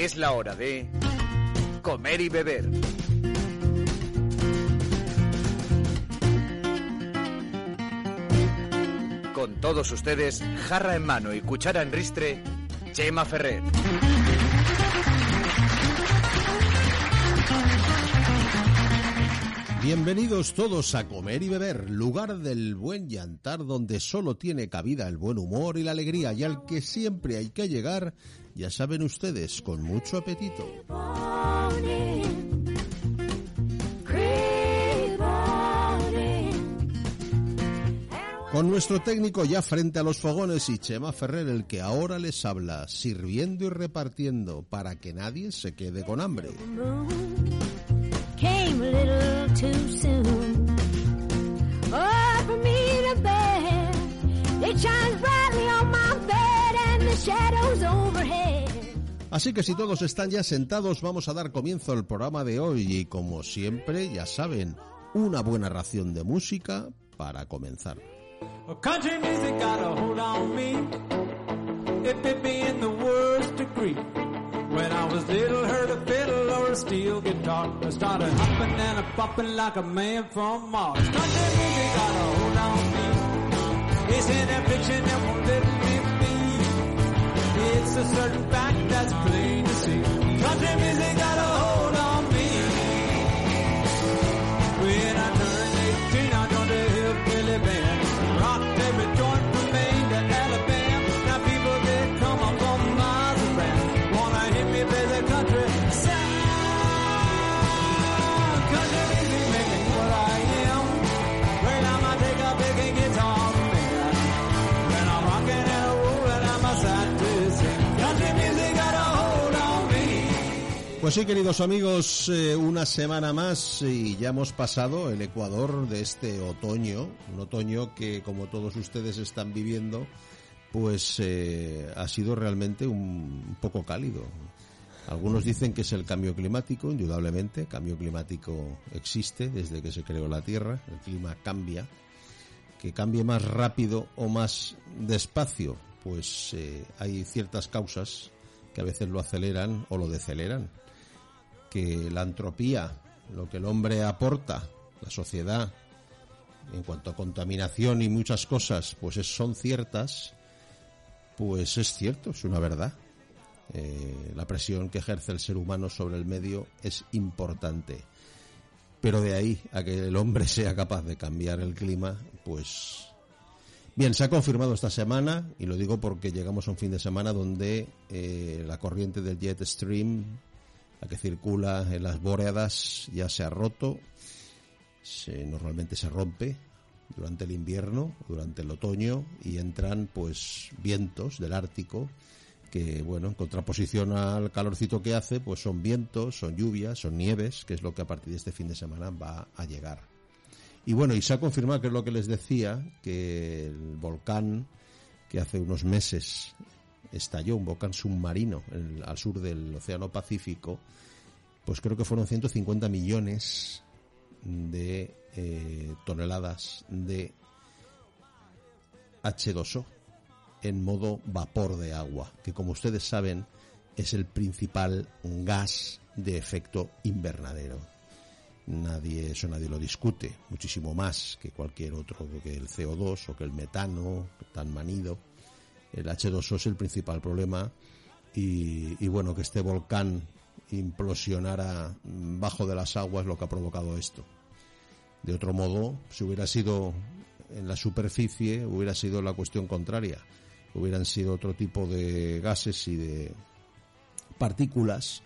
Es la hora de comer y beber. Con todos ustedes, jarra en mano y cuchara en ristre, Chema Ferrer. Bienvenidos todos a Comer y Beber, lugar del buen llantar donde solo tiene cabida el buen humor y la alegría y al que siempre hay que llegar, ya saben ustedes, con mucho apetito. Con nuestro técnico ya frente a los fogones y Chema Ferrer, el que ahora les habla, sirviendo y repartiendo para que nadie se quede con hambre. Así que si todos están ya sentados, vamos a dar comienzo al programa de hoy y como siempre, ya saben, una buena ración de música para comenzar. Country music got hold on me. It bit in the worst degree. When I was little, heard a fiddle or a steel guitar. I started hopping and a bopping like a man from Mars. Country music got a hold on me. It's an affliction that won't let me. It's a certain fact that's plain to see. Country music got a Pues sí, queridos amigos, eh, una semana más y ya hemos pasado el Ecuador de este otoño, un otoño que como todos ustedes están viviendo, pues eh, ha sido realmente un, poco cálido. Algunos dicen que es el cambio climático, indudablemente, cambio climático existe desde que se creó la Tierra, el clima cambia, que cambie más rápido o más despacio, pues eh, hay ciertas causas que a veces lo aceleran o lo deceleran que la entropía, lo que el hombre aporta, la sociedad, en cuanto a contaminación y muchas cosas, pues es- son ciertas, pues es cierto, es una verdad. Eh, la presión que ejerce el ser humano sobre el medio es importante. Pero de ahí a que el hombre sea capaz de cambiar el clima, pues... Bien, se ha confirmado esta semana, y lo digo porque llegamos a un fin de semana donde eh, la corriente del jet stream la que circula en las bóredas ya se ha roto, se, normalmente se rompe durante el invierno, durante el otoño y entran pues vientos del Ártico que bueno, en contraposición al calorcito que hace, pues son vientos, son lluvias, son nieves, que es lo que a partir de este fin de semana va a llegar. Y bueno, y se ha confirmado que es lo que les decía, que el volcán que hace unos meses estalló, un volcán submarino en al sur del Océano Pacífico, pues creo que fueron 150 millones de eh, toneladas de H2O en modo vapor de agua, que como ustedes saben es el principal gas de efecto invernadero. Nadie, eso nadie lo discute, muchísimo más que cualquier otro, que el CO2 o que el metano tan manido. El H2O es el principal problema y, y bueno, que este volcán implosionara bajo de las aguas lo que ha provocado esto. De otro modo, si hubiera sido en la superficie, hubiera sido la cuestión contraria. Hubieran sido otro tipo de gases y de partículas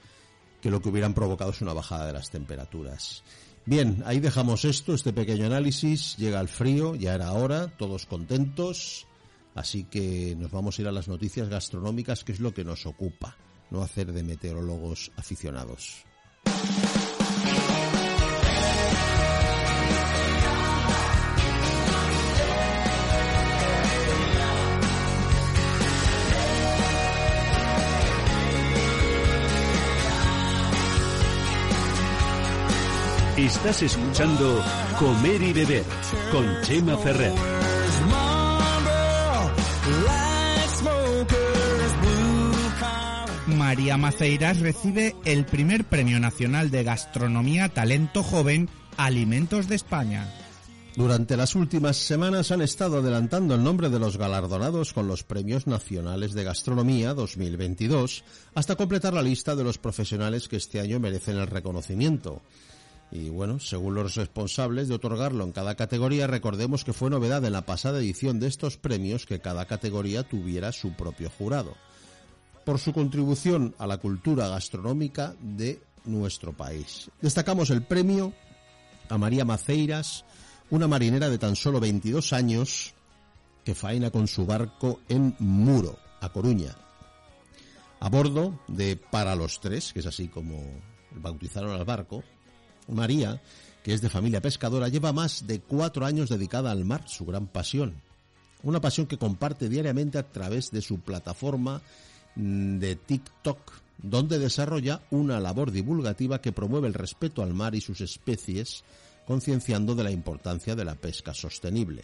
que lo que hubieran provocado es una bajada de las temperaturas. Bien, ahí dejamos esto, este pequeño análisis. Llega el frío, ya era hora, todos contentos. Así que nos vamos a ir a las noticias gastronómicas, que es lo que nos ocupa, no hacer de meteorólogos aficionados. Estás escuchando Comer y Beber con Chema Ferrer. María Maceiras recibe el primer Premio Nacional de Gastronomía Talento Joven Alimentos de España. Durante las últimas semanas han estado adelantando el nombre de los galardonados con los Premios Nacionales de Gastronomía 2022 hasta completar la lista de los profesionales que este año merecen el reconocimiento. Y bueno, según los responsables de otorgarlo en cada categoría, recordemos que fue novedad en la pasada edición de estos premios que cada categoría tuviera su propio jurado. Por su contribución a la cultura gastronómica de nuestro país. Destacamos el premio a María Maceiras, una marinera de tan solo 22 años que faena con su barco en Muro, a Coruña. A bordo de Para los Tres, que es así como bautizaron al barco, María, que es de familia pescadora, lleva más de cuatro años dedicada al mar, su gran pasión. Una pasión que comparte diariamente a través de su plataforma de TikTok, donde desarrolla una labor divulgativa que promueve el respeto al mar y sus especies, concienciando de la importancia de la pesca sostenible.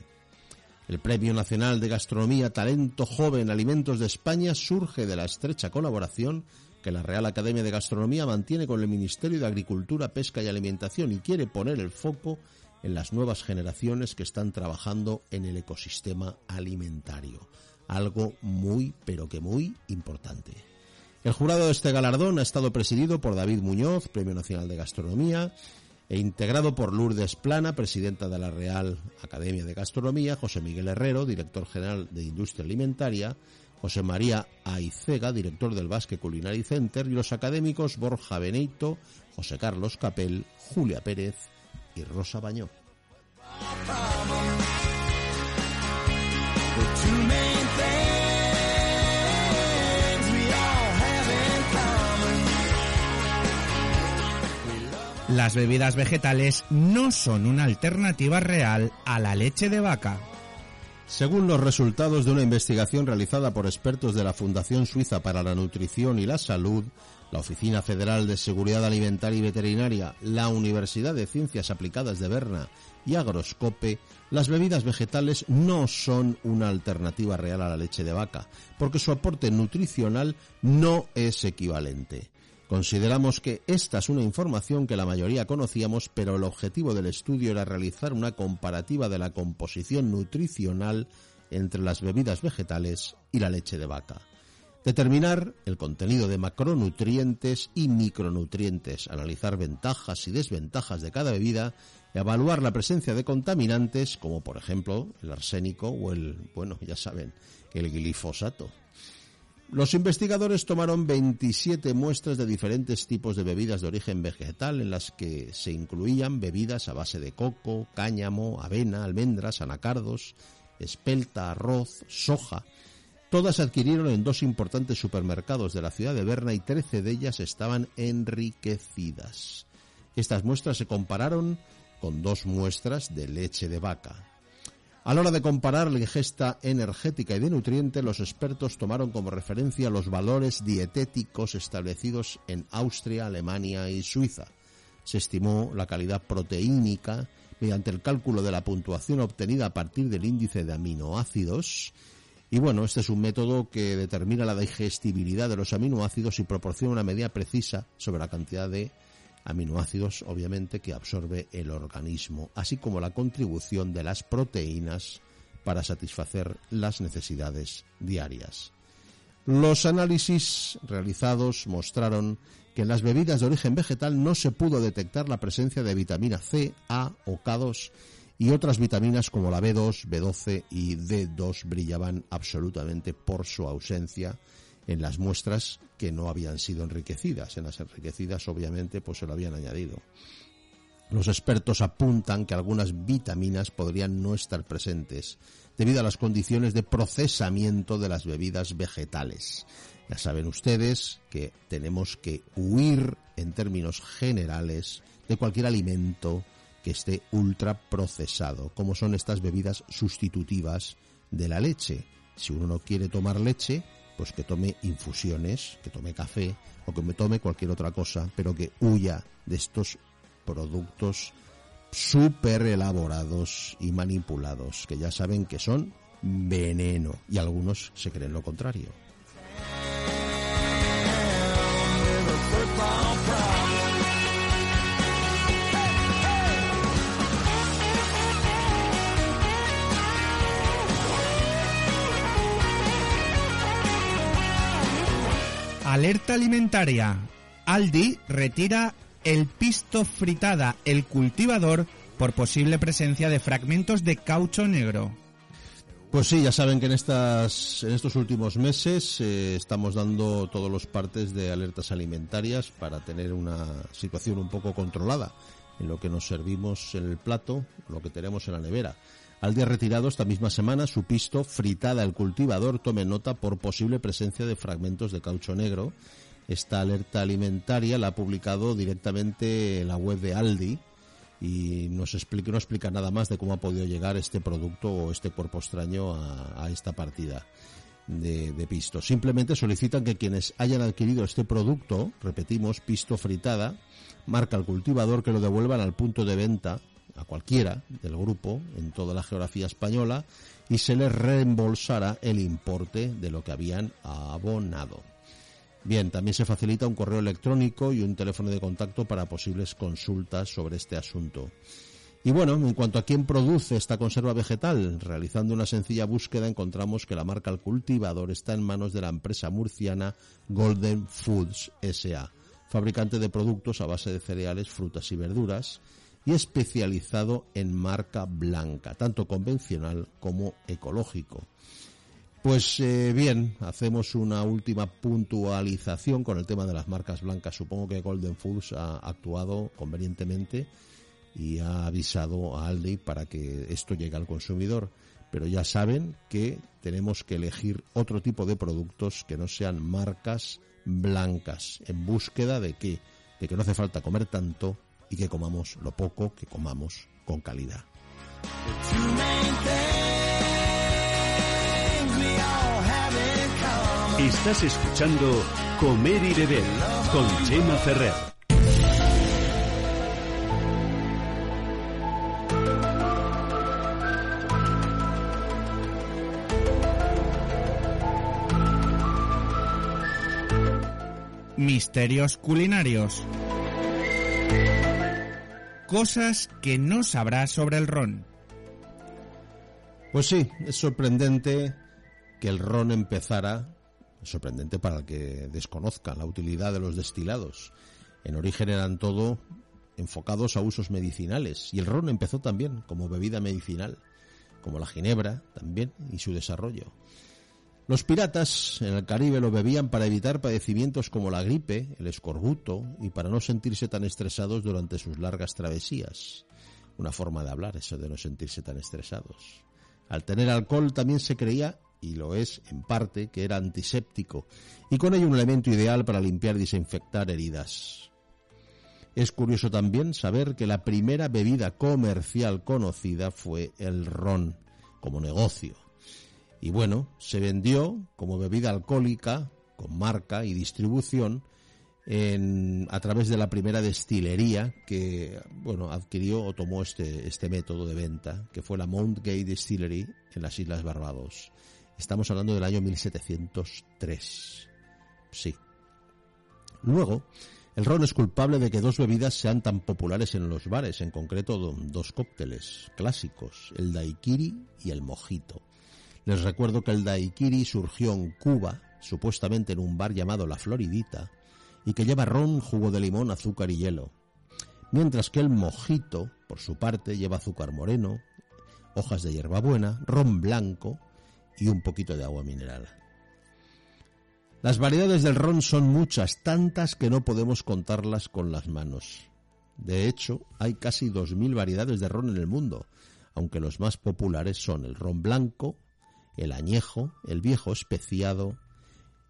El Premio Nacional de Gastronomía Talento Joven Alimentos de España surge de la estrecha colaboración que la Real Academia de Gastronomía mantiene con el Ministerio de Agricultura, Pesca y Alimentación y quiere poner el foco en las nuevas generaciones que están trabajando en el ecosistema alimentario. Algo muy, pero que muy importante. El jurado de este galardón ha estado presidido por David Muñoz, Premio Nacional de Gastronomía, e integrado por Lourdes Plana, presidenta de la Real Academia de Gastronomía, José Miguel Herrero, director general de Industria Alimentaria, José María Aicega, director del Basque Culinary Center, y los académicos Borja Beneito, José Carlos Capel, Julia Pérez y Rosa Bañó. Las bebidas vegetales no son una alternativa real a la leche de vaca. Según los resultados de una investigación realizada por expertos de la Fundación Suiza para la Nutrición y la Salud, la Oficina Federal de Seguridad Alimentaria y Veterinaria, la Universidad de Ciencias Aplicadas de Berna y Agroscope, las bebidas vegetales no son una alternativa real a la leche de vaca, porque su aporte nutricional no es equivalente. Consideramos que esta es una información que la mayoría conocíamos, pero el objetivo del estudio era realizar una comparativa de la composición nutricional entre las bebidas vegetales y la leche de vaca. Determinar el contenido de macronutrientes y micronutrientes, analizar ventajas y desventajas de cada bebida, evaluar la presencia de contaminantes como por ejemplo el arsénico o el, bueno, ya saben, el glifosato. Los investigadores tomaron 27 muestras de diferentes tipos de bebidas de origen vegetal en las que se incluían bebidas a base de coco, cáñamo, avena, almendras, anacardos, espelta, arroz, soja. Todas adquirieron en dos importantes supermercados de la ciudad de Berna y 13 de ellas estaban enriquecidas. Estas muestras se compararon con dos muestras de leche de vaca. A la hora de comparar la ingesta energética y de nutrientes, los expertos tomaron como referencia los valores dietéticos establecidos en Austria, Alemania y Suiza. Se estimó la calidad proteínica mediante el cálculo de la puntuación obtenida a partir del índice de aminoácidos. Y bueno, este es un método que determina la digestibilidad de los aminoácidos y proporciona una medida precisa sobre la cantidad de aminoácidos obviamente que absorbe el organismo, así como la contribución de las proteínas para satisfacer las necesidades diarias. Los análisis realizados mostraron que en las bebidas de origen vegetal no se pudo detectar la presencia de vitamina C, A o K2 y otras vitaminas como la B2, B12 y D2 brillaban absolutamente por su ausencia en las muestras que no habían sido enriquecidas. En las enriquecidas, obviamente, pues se lo habían añadido. Los expertos apuntan que algunas vitaminas podrían no estar presentes debido a las condiciones de procesamiento de las bebidas vegetales. Ya saben ustedes que tenemos que huir en términos generales de cualquier alimento que esté ultraprocesado, como son estas bebidas sustitutivas de la leche. Si uno no quiere tomar leche, pues que tome infusiones, que tome café o que me tome cualquier otra cosa, pero que huya de estos productos súper elaborados y manipulados, que ya saben que son veneno y algunos se creen lo contrario. Alerta alimentaria. Aldi retira el pisto fritada, el cultivador, por posible presencia de fragmentos de caucho negro. Pues sí, ya saben que en estas en estos últimos meses eh, estamos dando todos los partes de alertas alimentarias para tener una situación un poco controlada en lo que nos servimos en el plato, lo que tenemos en la nevera. Al día retirado esta misma semana su pisto fritada el cultivador tome nota por posible presencia de fragmentos de caucho negro. Esta alerta alimentaria la ha publicado directamente en la web de Aldi y nos explica, no explica nada más de cómo ha podido llegar este producto o este cuerpo extraño a, a esta partida de, de pisto. Simplemente solicitan que quienes hayan adquirido este producto, repetimos, pisto fritada, marca al cultivador que lo devuelvan al punto de venta a cualquiera del grupo en toda la geografía española y se les reembolsará el importe de lo que habían abonado. Bien, también se facilita un correo electrónico y un teléfono de contacto para posibles consultas sobre este asunto. Y bueno, en cuanto a quién produce esta conserva vegetal, realizando una sencilla búsqueda encontramos que la marca al cultivador está en manos de la empresa murciana Golden Foods SA, fabricante de productos a base de cereales, frutas y verduras, y especializado en marca blanca, tanto convencional como ecológico. Pues eh, bien, hacemos una última puntualización con el tema de las marcas blancas. Supongo que Golden Foods ha actuado convenientemente y ha avisado a Aldi para que esto llegue al consumidor. Pero ya saben que tenemos que elegir otro tipo de productos que no sean marcas blancas, en búsqueda de que, de que no hace falta comer tanto y que comamos lo poco que comamos con calidad. Estás escuchando Comer y Beber con Chema Ferrer. Misterios culinarios. Cosas que no sabrás sobre el ron. Pues sí, es sorprendente que el ron empezara, sorprendente para el que desconozca la utilidad de los destilados. En origen eran todo enfocados a usos medicinales y el ron empezó también como bebida medicinal, como la ginebra también y su desarrollo. Los piratas en el Caribe lo bebían para evitar padecimientos como la gripe, el escorbuto y para no sentirse tan estresados durante sus largas travesías. Una forma de hablar eso de no sentirse tan estresados. Al tener alcohol también se creía, y lo es en parte, que era antiséptico y con ello un elemento ideal para limpiar y desinfectar heridas. Es curioso también saber que la primera bebida comercial conocida fue el ron como negocio. Y bueno, se vendió como bebida alcohólica, con marca y distribución, en, a través de la primera destilería que bueno adquirió o tomó este, este método de venta, que fue la Mount Gay Distillery en las Islas Barbados. Estamos hablando del año 1703. Sí. Luego, el ron es culpable de que dos bebidas sean tan populares en los bares, en concreto do- dos cócteles clásicos, el daiquiri y el mojito. Les recuerdo que el daiquiri surgió en Cuba, supuestamente en un bar llamado La Floridita, y que lleva ron, jugo de limón, azúcar y hielo. Mientras que el mojito, por su parte, lleva azúcar moreno, hojas de hierbabuena, ron blanco y un poquito de agua mineral. Las variedades del ron son muchas, tantas que no podemos contarlas con las manos. De hecho, hay casi 2.000 variedades de ron en el mundo, aunque los más populares son el ron blanco, el añejo, el viejo especiado,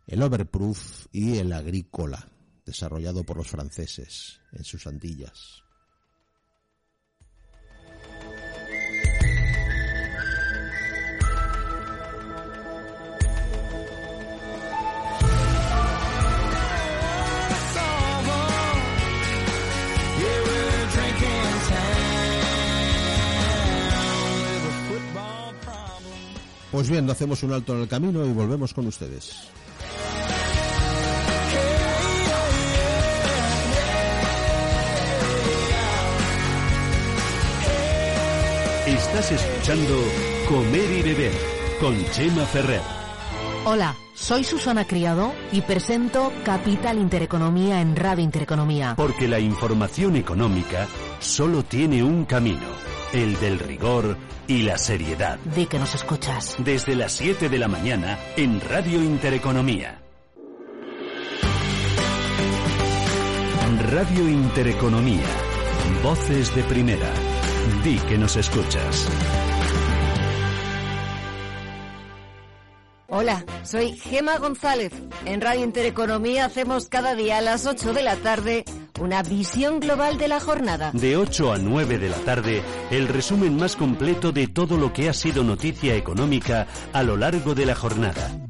el overproof y el agrícola, desarrollado por los franceses en sus Antillas. Pues bien, hacemos un alto en el camino y volvemos con ustedes. Estás escuchando Comer y Beber con Chema Ferrer. Hola, soy Susana Criado y presento Capital Intereconomía en Radio Intereconomía. Porque la información económica solo tiene un camino el del rigor y la seriedad. Di que nos escuchas. Desde las 7 de la mañana en Radio Intereconomía. Radio Intereconomía. Voces de primera. Di que nos escuchas. Hola, soy Gema González. En Radio Intereconomía hacemos cada día a las 8 de la tarde una visión global de la jornada. De 8 a 9 de la tarde, el resumen más completo de todo lo que ha sido noticia económica a lo largo de la jornada.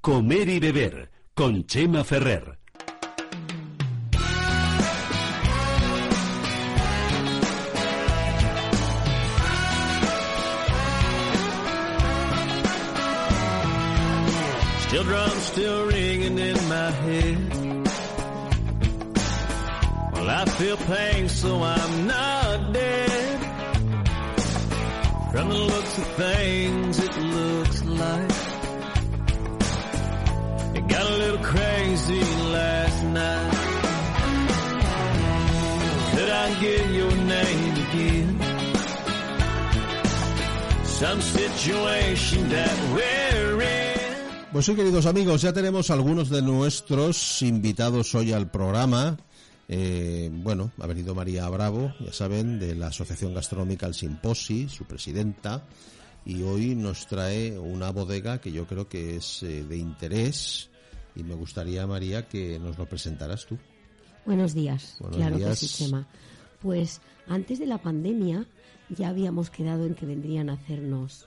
Comer y Beber con Chema Ferrer. Still drums still ringing in my head. Well, I feel pain, so I'm not dead. From the looks of things, it looks like got. Pues sí, queridos amigos, ya tenemos algunos de nuestros invitados hoy al programa. Eh, bueno, ha venido María Bravo, ya saben, de la Asociación Gastronómica El Simposi, su presidenta, y hoy nos trae una bodega que yo creo que es eh, de interés y me gustaría, María, que nos lo presentaras tú. Buenos días, Buenos claro días. que sí, Chema. Pues antes de la pandemia ya habíamos quedado en que vendrían a hacernos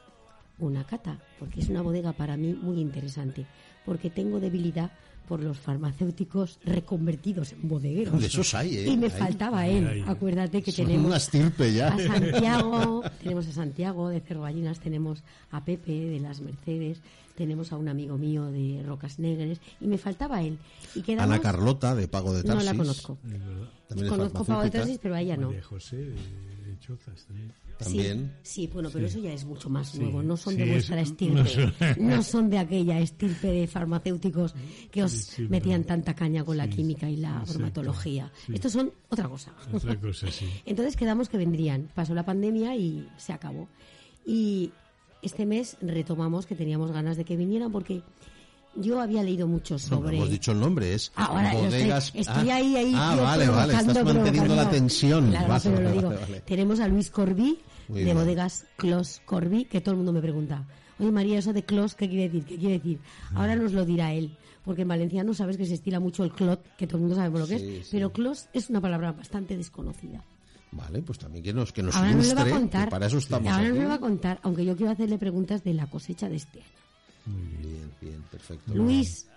una cata, porque es una bodega para mí muy interesante, porque tengo debilidad por los farmacéuticos reconvertidos en bodegueros. De esos hay, ¿eh? Y me Hay. faltaba él. Acuérdate que Son tenemos una estirpe ya. a Santiago, tenemos a Santiago de Cerro Gallinas, tenemos a Pepe de las Mercedes, tenemos a un amigo mío de Rocas Negres y me faltaba él. Y quedamos... Ana Carlota, de Pago de No Tarsis. la conozco. También es Conozco Pago de. Tarsis, pero a ella no. María José de, de Chozas también. También. Sí, sí, bueno, pero Sí. eso ya es mucho más Sí, nuevo. No son de es- vuestra no estirpe. son- No son de aquella estirpe de farmacéuticos que os metían tanta caña con la química y la bromatología. Estos son otra cosa. Otra cosa, sí. Entonces quedamos que vendrían. Pasó la pandemia y se acabó. Y este mes retomamos que teníamos ganas de que vinieran porque yo había leído mucho No, sobre... hemos dicho el nombre, es Ahora, Bodegas... estoy Ah, ahí, ahí. Ah, vale, vale, estás manteniendo la tensión. Claro, Vale, pero lo digo. vale. Tenemos a Luis Corbí, Muy de bien. bodegas Clos Corbí, que todo el mundo me pregunta. Oye, María, eso de Clos, ¿qué quiere decir? ¿Qué quiere decir? Ahora nos lo dirá él. Porque en valenciano sabes que se estila mucho el clot, que todo el mundo sabemos lo que Sí, es. sí. Pero Clos es una palabra bastante desconocida. Vale, pues también que nos, que nos Ahora nos lo va a ilustre, contar. que para eso estamos ahora aquí. nos lo va a contar, aunque yo quiero hacerle preguntas de la cosecha de este año. Bien, bien, perfecto. Luis,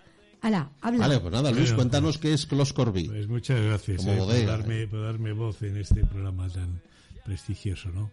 ala, habla. Vale, pues nada, Luis, Bueno, cuéntanos qué es Clos Corby. Pues muchas gracias Como eh, por, darme, eh. por darme voz en este programa tan prestigioso, ¿no?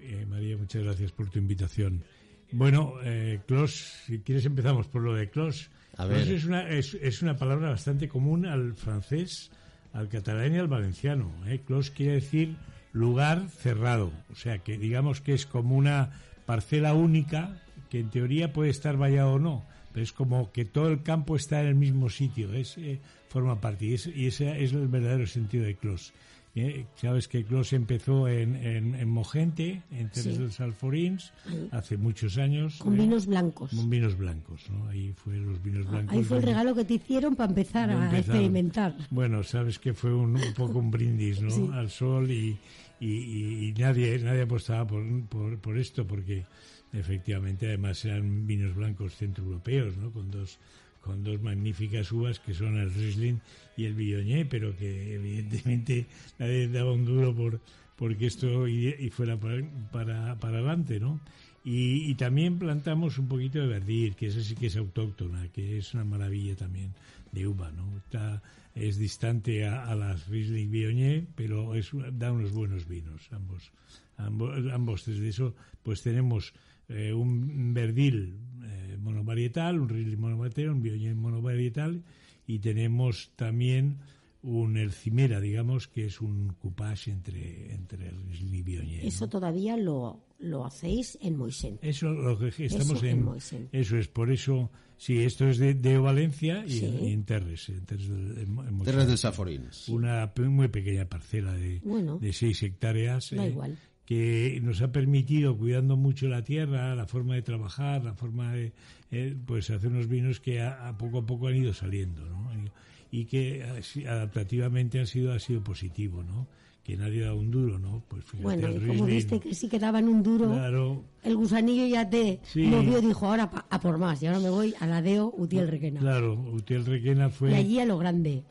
Eh, María, muchas gracias por tu invitación. Bueno, eh, Clos, si quieres empezamos por lo de Clos. A Clos ver. es una, es, es una palabra bastante común al francés, al catalán y al valenciano. ¿eh? Clos quiere decir lugar cerrado, o sea que digamos que es como una parcela única que en teoría puede estar vallado o no, pero es como que todo el campo está en el mismo sitio, es eh, forma parte y, es- y ese es el verdadero sentido de Clos. Eh, Sabes que Clos empezó en, en, en Mogente, en Terres Sí. dels Alforins, Ahí. hace muchos años. Con eh, vinos blancos. con vinos blancos, ¿no? Ahí fue los vinos blancos. Ahí fue el regalo que te hicieron para empezar a empezar. experimentar. Bueno, sabes que fue un, un poco un brindis, ¿no? Sí. Al sol y, y, y- y nadie nadie apostaba por, por, por esto porque efectivamente además eran vinos blancos centroeuropeos, ¿no? Con dos con dos magníficas uvas que son el Riesling y el Viognier, pero que evidentemente nadie daba un duro por porque esto y, fuera para, para, para adelante, ¿no? Y, también plantamos un poquito de verdir, que esa sí que es autóctona, que es una maravilla también de uva, ¿no? Está, es distante a, las Riesling Viognier, pero da unos buenos vinos, ambos, ambos, ambos desde eso, pues tenemos eh, un verdil eh, monovarietal, un Riesling monovarietal, un Viognier monovarietal, y tenemos también un Elcimera, digamos, que es un coupage entre, entre el y Viognier. ¿no? Eso todavía lo, lo hacéis en Moisén. Eso lo que estamos Eso en en, Moisén. eso es por eso sí esto es de, de Valencia y, Sí. en, y en Terres, en Terres del, en Terres Moixent. del Saforins. una pe- muy pequeña parcela de, Bueno. de seis hectáreas Da eh, igual. Que nos ha permitido cuidando mucho la tierra la forma de trabajar la forma de eh, pues hacer unos vinos que a, a poco a poco han ido saliendo ¿no? y que adaptativamente ha sido ha sido positivo no que nadie da un duro no pues fíjate Bueno, y como viste que sí que daban un duro, claro el gusanillo ya te Sí. movió, dijo, ahora pa- a por más. Y ahora me voy a la Deo Utiel Requena. claro Utiel Requena fue Y allí a lo grande.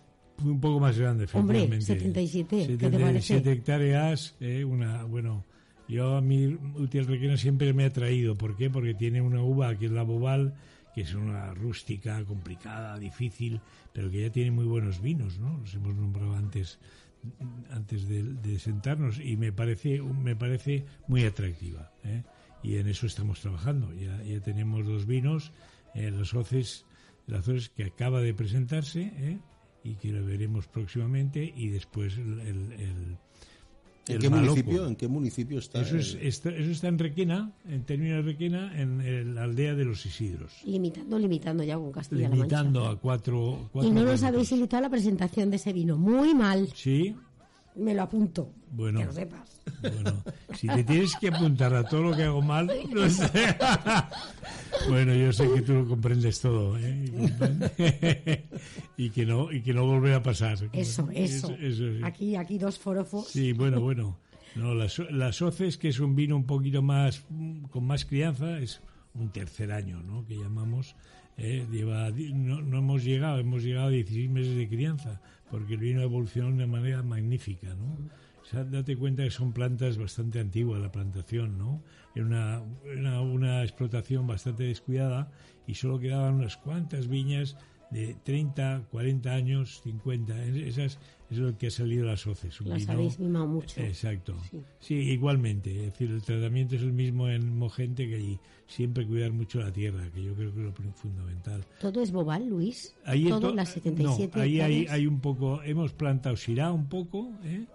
Un poco más grande, Hombre, efectivamente. 77, ¿qué te 77 parece? hectáreas, eh, una, bueno, yo a mí Utiel Requena siempre me ha atraído. ¿Por qué? Porque tiene una uva que es la Bobal, que es una rústica, complicada, difícil, pero que ya tiene muy buenos vinos, ¿no? Los hemos nombrado antes antes de, de sentarnos y me parece me parece muy atractiva ¿eh? y en eso estamos trabajando ya, ya tenemos dos vinos eh, los hoces las hoces que acaba de presentarse ¿eh? Y que lo veremos próximamente y después el, el- el- ¿En el qué, municipio, ¿En qué municipio está? eso, es, el- está, eso está en Requena en términos de Requena en, el- la aldea de los Isidros Limitando, limitando ya con Castilla-La limitando a cuatro, Y no nos habéis invitado a la presentación de ese vino. Muy mal. sí Me lo apunto. Bueno. Que lo sepas. Bueno, si te tienes que apuntar a todo lo que hago mal, no sé. Bueno, yo sé que tú lo comprendes todo, ¿eh? Y que no y que no volverá a pasar. Eso, eso. eso sí. Aquí, aquí dos forofos. Sí, bueno, bueno. No, las, las hoces, que es un vino un poquito más, con más crianza, es un tercer año, ¿no? Que llamamos, eh, lleva, no, no hemos llegado, hemos llegado a 16 meses de crianza, porque el vino evolucionó de una manera magnífica, ¿no? O sea, date cuenta que son plantas bastante antiguas, la plantación, ¿no? Era una, una, una explotación bastante descuidada y solo quedaban unas cuantas viñas de 30, 40 años, 50. Esas, es lo que ha salido las hoces. un Las vino- habéis mimado mucho. Exacto. Sí. Sí. igualmente. Es decir, el tratamiento es el mismo en Mogente que allí. Siempre cuidar mucho la tierra, que yo creo que es lo fundamental. Todo es bobal, Luis. Ahí Todo to- las 77 No, ahí hay, hay un poco. Hemos plantado Syrah un poco, ¿eh?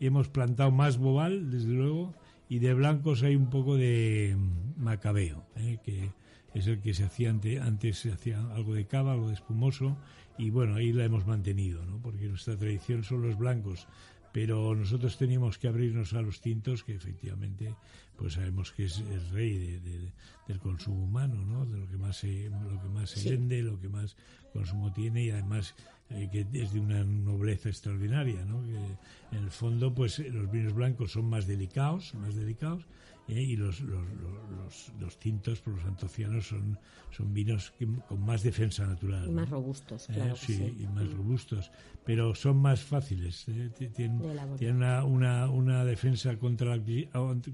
y hemos plantado más Bobal, desde luego, y de blancos hay un poco de mm, Macabeo, ¿eh? que es el que se hacía ante- antes, se hacía algo de cava, algo de espumoso, y bueno, ahí la hemos mantenido, ¿no? porque nuestra tradición son los blancos. Pero nosotros teníamos que abrirnos a los tintos, que efectivamente, pues sabemos que es el rey de- de- del consumo humano, ¿no? De lo que más se, lo que más se Sí. vende, lo que más consumo tiene y además eh, que es de una nobleza extraordinaria, ¿no? Que en el fondo, pues los vinos blancos son más delicados, más delicados, eh, y los, los, los, los- los tintos, por los antocianos, son, son vinos que- con más defensa natural. Y ¿no? más robustos, Eh, claro. sí, sí. y más robustos, pero son más fáciles. eh, ti- Tienen, tienen una, una, una defensa contra la,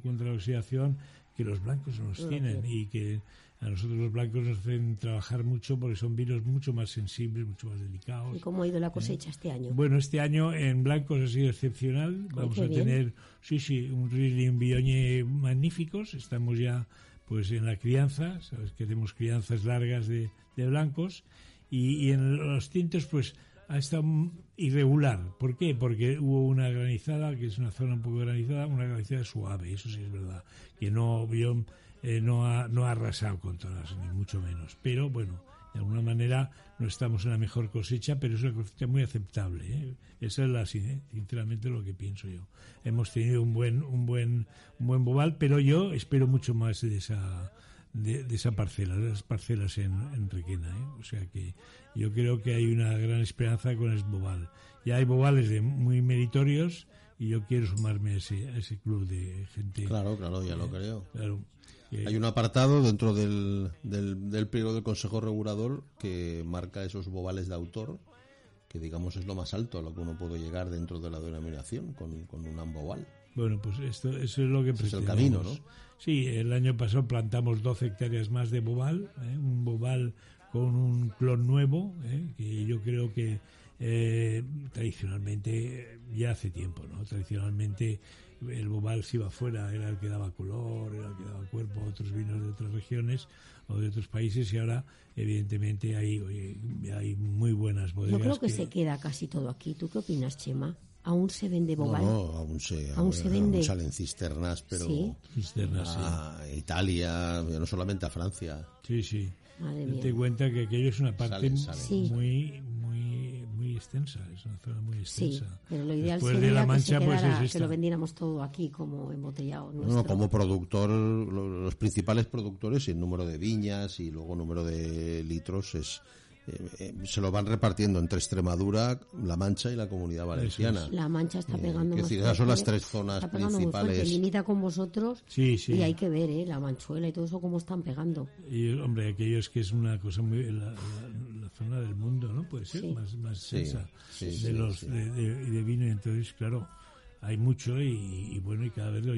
contra la oxidación que los blancos no los No tienen. y que a nosotros los blancos nos hacen trabajar mucho porque son vinos mucho más sensibles, mucho más delicados. ¿Y cómo ha ido la cosecha este año? Bueno, este año en blancos ha sido excepcional. Vamos a bien. tener, sí, sí, un Riesling Viognier magníficos. Estamos ya, pues, en la crianza. Sabes que tenemos crianzas largas de, de blancos. Y, y en los tintos, pues, ha estado irregular. ¿Por qué? Porque hubo una granizada, que es una zona un poco granizada, una granizada suave. Eso sí es verdad. Que no, yo, eh, no, ha, no ha arrasado con todas, ni mucho menos. Pero, bueno, de alguna manera no estamos en la mejor cosecha, pero es una cosecha muy aceptable. ¿eh? Esa es la, sin- sinceramente lo que pienso yo. Hemos tenido un buen, un buen, un buen bobal, pero yo espero mucho más de esa, de, de esa parcela, de las parcelas en, en Requena. ¿eh? O sea que yo creo que hay una gran esperanza con el bobal. Ya hay bobales de muy meritorios y yo quiero sumarme a ese, a ese club de gente. Claro, claro, ya lo creo. Claro. Hay un apartado dentro del, del, del pliego del Consejo Regulador que marca esos bobales de autor, que digamos es lo más alto a lo que uno puede llegar dentro de la denominación con, con un ambobal. Bueno, pues esto, eso es lo que Ese es el pretendemos. camino, ¿no? Sí, el año pasado plantamos 12 hectáreas más de bobal, ¿eh? un bobal con un clon nuevo, ¿eh? que yo creo que eh, tradicionalmente, ya hace tiempo, ¿no? Tradicionalmente el bobal se iba fuera, era el que daba color, era el que daba cuerpo a otros vinos de otras regiones o de otros países y ahora evidentemente hay, oye, hay muy buenas bodegas. Yo creo que, se queda casi todo aquí. ¿Tú qué opinas, Chema? ¿Aún se vende No, bobal? no, aún se, Aún se vende. salen cisternas, pero Sí. Cisternas, sí. a Italia, no solamente a Francia. Sí, sí. Madre mía. Te cuenta que aquello es una parte Salen, salen. Sí. muy muy extensa, es una zona muy Sí, extensa. pero lo ideal Después sería de la que, pues es que lo vendiéramos todo aquí como embotellado. No, nuestro. como productor, lo- los principales productores y el número de viñas y luego número de litros es eh, eh, se lo van repartiendo entre Extremadura, La Mancha y la Comunidad Valenciana. La Mancha está Eh, pegando más decir, esas son las tres zonas está pegando muy principales. limita con vosotros Sí, sí. y hay que ver ¿eh? la manchuela y todo eso cómo están pegando. Y hombre, aquello es que es una cosa muy la, la- la zona del mundo, ¿no? Puede ser Sí. más más Sí, de sí, los sí. De, de- de vino, entonces claro, hay mucho y, y bueno, y cada vez lo,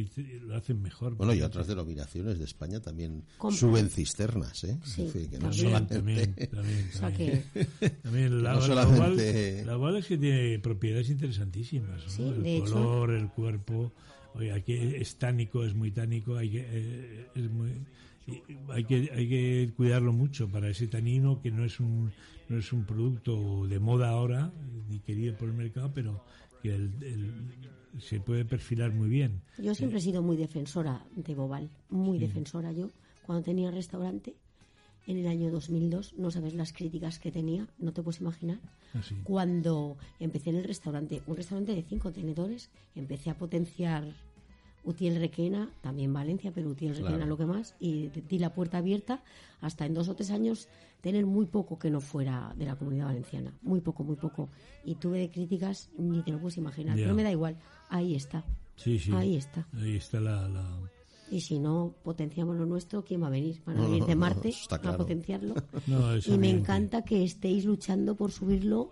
lo hacen mejor. Bueno, y otras denominaciones de España también Compran. suben cisternas, ¿eh? Sí, no también. solamente... también, también, O sea también. que También la, No la solamente- la oval es que tiene propiedades interesantísimas, ¿no? Sí, el de hecho- color, el cuerpo. Oye, aquí es tánico, es muy tánico, hay que, eh, es muy, hay que hay que cuidarlo mucho para ese tanino que no es un no es un producto de moda ahora ni querido por el mercado, pero que el- el- se puede perfilar muy bien. yo siempre he sido muy defensora de Bobal, muy defensora yo. Cuando tenía restaurante en el año 2002, no sabes las críticas que tenía, no te puedes imaginar. Así. Cuando empecé en el restaurante, un restaurante de cinco tenedores, empecé a potenciar Utiel Requena, también Valencia, pero Utiel Requena Claro. lo que más, y di la puerta abierta hasta en dos o tres años tener muy poco que no fuera de la comunidad valenciana, muy poco, muy poco. Y tuve de críticas, ni te lo puedes imaginar, pero me da igual, ahí está. Sí, sí. Ahí está. Ahí está la, la- Y si no potenciamos lo nuestro, ¿quién va a venir? Van a venir de Marte a potenciarlo. No, y me encanta que estéis luchando por subirlo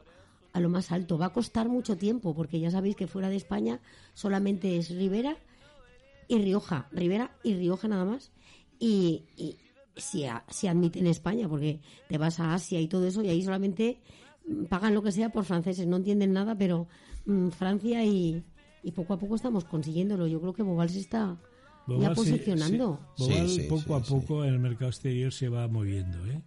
a lo más alto. Va a costar mucho tiempo, porque ya sabéis que fuera de España solamente es Ribera y Rioja. Ribera y Rioja nada más. Y, y si, a- si admiten España, porque te vas a Asia y todo eso, y ahí solamente mm, pagan lo que sea por franceses. No entienden nada, pero mm, Francia y, y poco a poco estamos consiguiéndolo. Yo creo que Bobal se está ya posicionando. sí, poco sí, a sí. poco en el mercado exterior se va moviendo, ¿eh?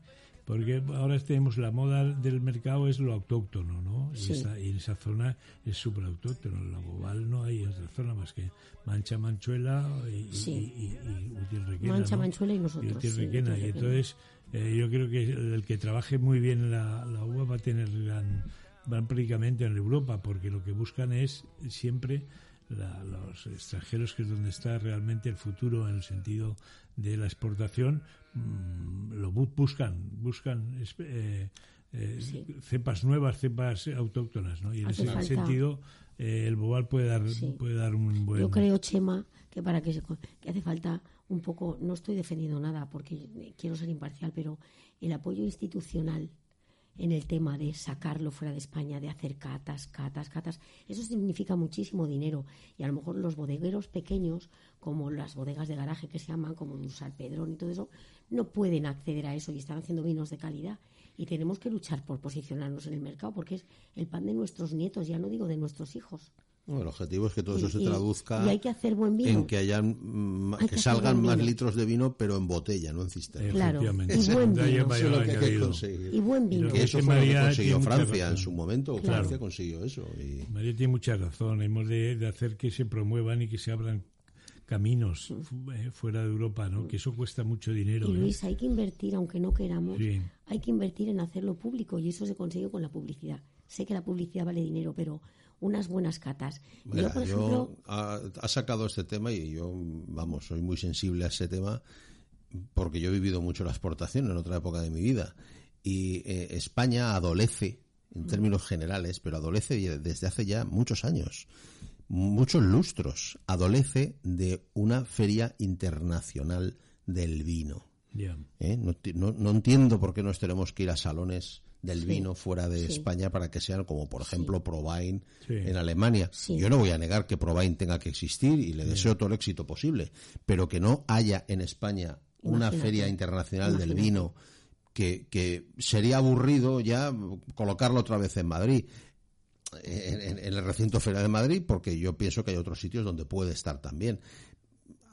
Porque ahora tenemos la moda del mercado es lo autóctono, ¿no? Sí. Y, esa, y en esa zona es súper autóctono. La Boval no hay otra zona más que Mancha, Manchuela y, Sí. y, y- Utiel Requena, Mancha, ¿no? Manchuela y nosotros, Utiel sí, Requena. Y entonces eh, yo creo que el que trabaje muy bien la, la uva va a tener gran, prácticamente en Europa, porque lo que buscan es siempre la- los extranjeros, que es donde está realmente el futuro en el sentido de la exportación, mm, lo bu- buscan, buscan eh, eh, Sí. cepas nuevas, cepas autóctonas, ¿no? Y en Hace ese falta- sentido eh, el bobal puede dar, Sí. puede dar un buen. Yo creo, Chema, que para que se que hace falta un poco, no estoy defendiendo nada porque quiero ser imparcial, pero el apoyo institucional en el tema de sacarlo fuera de España, de hacer catas, catas, catas, eso significa muchísimo dinero. Y a lo mejor los bodegueros pequeños, como las bodegas de garaje que se llaman, como Dusal Pedrón y todo eso, no pueden acceder a eso y están haciendo vinos de calidad. Y tenemos que luchar por posicionarnos en el mercado porque es el pan de nuestros nietos, ya no digo de nuestros hijos. Bueno, el objetivo es que todo eso se y- traduzca y hay que hacer buen vino. en que hayan mm, Hay que salgan más litros de vino, pero en botella, no en cisterna. Claro, y buen vino. el mayor Eso es lo que hay que añadido. conseguir. Y buen vino. Que eso lo que consiguió Francia en su momento. Claro. Francia consiguió eso. Y... María tiene mucha razón. Hemos de, de hacer que se promuevan y que se abran caminos fu- eh, fuera de Europa, ¿no? Que eso cuesta mucho dinero. Y ¿eh? Luis, hay que invertir, aunque no queramos, Sí. hay que invertir en hacerlo público y eso se consigue con la publicidad. Sé que la publicidad vale dinero, pero unas buenas catas. Mira, yo, por yo, ejemplo, ha, ha sacado este tema y yo, vamos, soy muy sensible a ese tema porque yo he vivido mucho la exportación en otra época de mi vida. Y eh, España adolece, en términos generales, pero adolece desde hace ya muchos años, muchos lustros, adolece de una feria internacional del vino. Ya. ¿eh? No, no- no entiendo por qué nos tenemos que ir a salones del Sí. vino fuera de Sí. España para que sean como por ejemplo Sí. en Alemania. Sí. Yo no voy a negar que Provain tenga que existir y le deseo todo el éxito posible, pero que no haya en España una Imagínate. feria internacional del vino que, que sería aburrido ya colocarlo otra vez en Madrid. En, en- en el recinto ferial de Madrid, porque yo pienso que hay otros sitios donde puede estar también.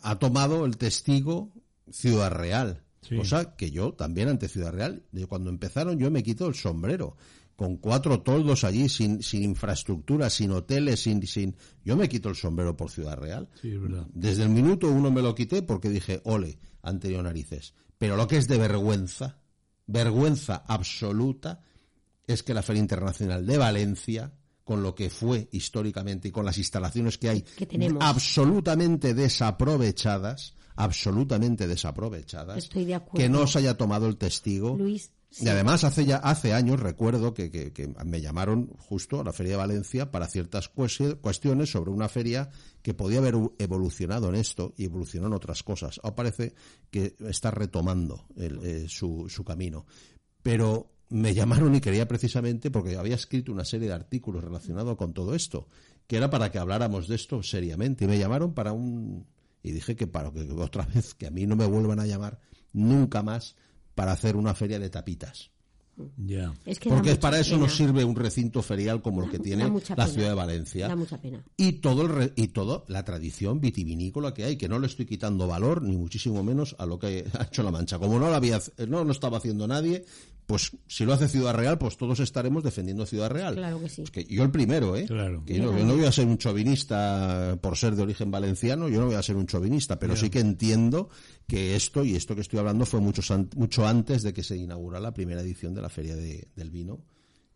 Ha tomado el testigo Ciudad Real, Sí. cosa que yo también ante Ciudad Real, de cuando empezaron yo me quito el sombrero, con cuatro toldos allí, sin, sin infraestructura, sin hoteles, sin, sin... Yo me quito el sombrero por Ciudad Real. Sí, es verdad. Desde el minuto uno me lo quité porque dije, ole, han tenido narices. Pero lo que es de vergüenza, vergüenza absoluta, es que la Feria Internacional de Valencia, con lo que fue históricamente y con las instalaciones que hay, Que tenemos. absolutamente desaprovechadas, absolutamente desaprovechadas, Estoy de acuerdo. que no se haya tomado el testigo. Luis, Y además hace ya hace años recuerdo que, que- que me llamaron justo a la Feria de Valencia para ciertas cues- cuestiones sobre una feria que podía haber evolucionado en esto y evolucionó en otras cosas. Ahora parece que está retomando el, eh, su, su camino. Pero me llamaron y quería precisamente porque había escrito una serie de artículos relacionados con todo esto, que era para que habláramos de esto seriamente. Y me llamaron para un... Y dije que para que otra vez, que a mí no me vuelvan a llamar nunca más para hacer una feria de tapitas. Ya. Es que Porque para eso pena. nos sirve un recinto ferial como el que tiene la pena. ciudad de Valencia Da mucha pena. y todo el re- y todo la tradición vitivinícola que hay que no le estoy quitando valor ni muchísimo menos a lo que ha hecho la Mancha como no lo había no lo estaba haciendo nadie pues si lo hace Ciudad Real pues todos estaremos defendiendo Ciudad Real Claro que sí. Pues que yo el primero eh Claro. que yo, yo no voy a ser un chauvinista por ser de origen valenciano yo no voy a ser un chauvinista pero sí que entiendo que esto y esto que estoy hablando fue mucho, mucho antes de que se inaugurara la primera edición de la Feria de- del Vino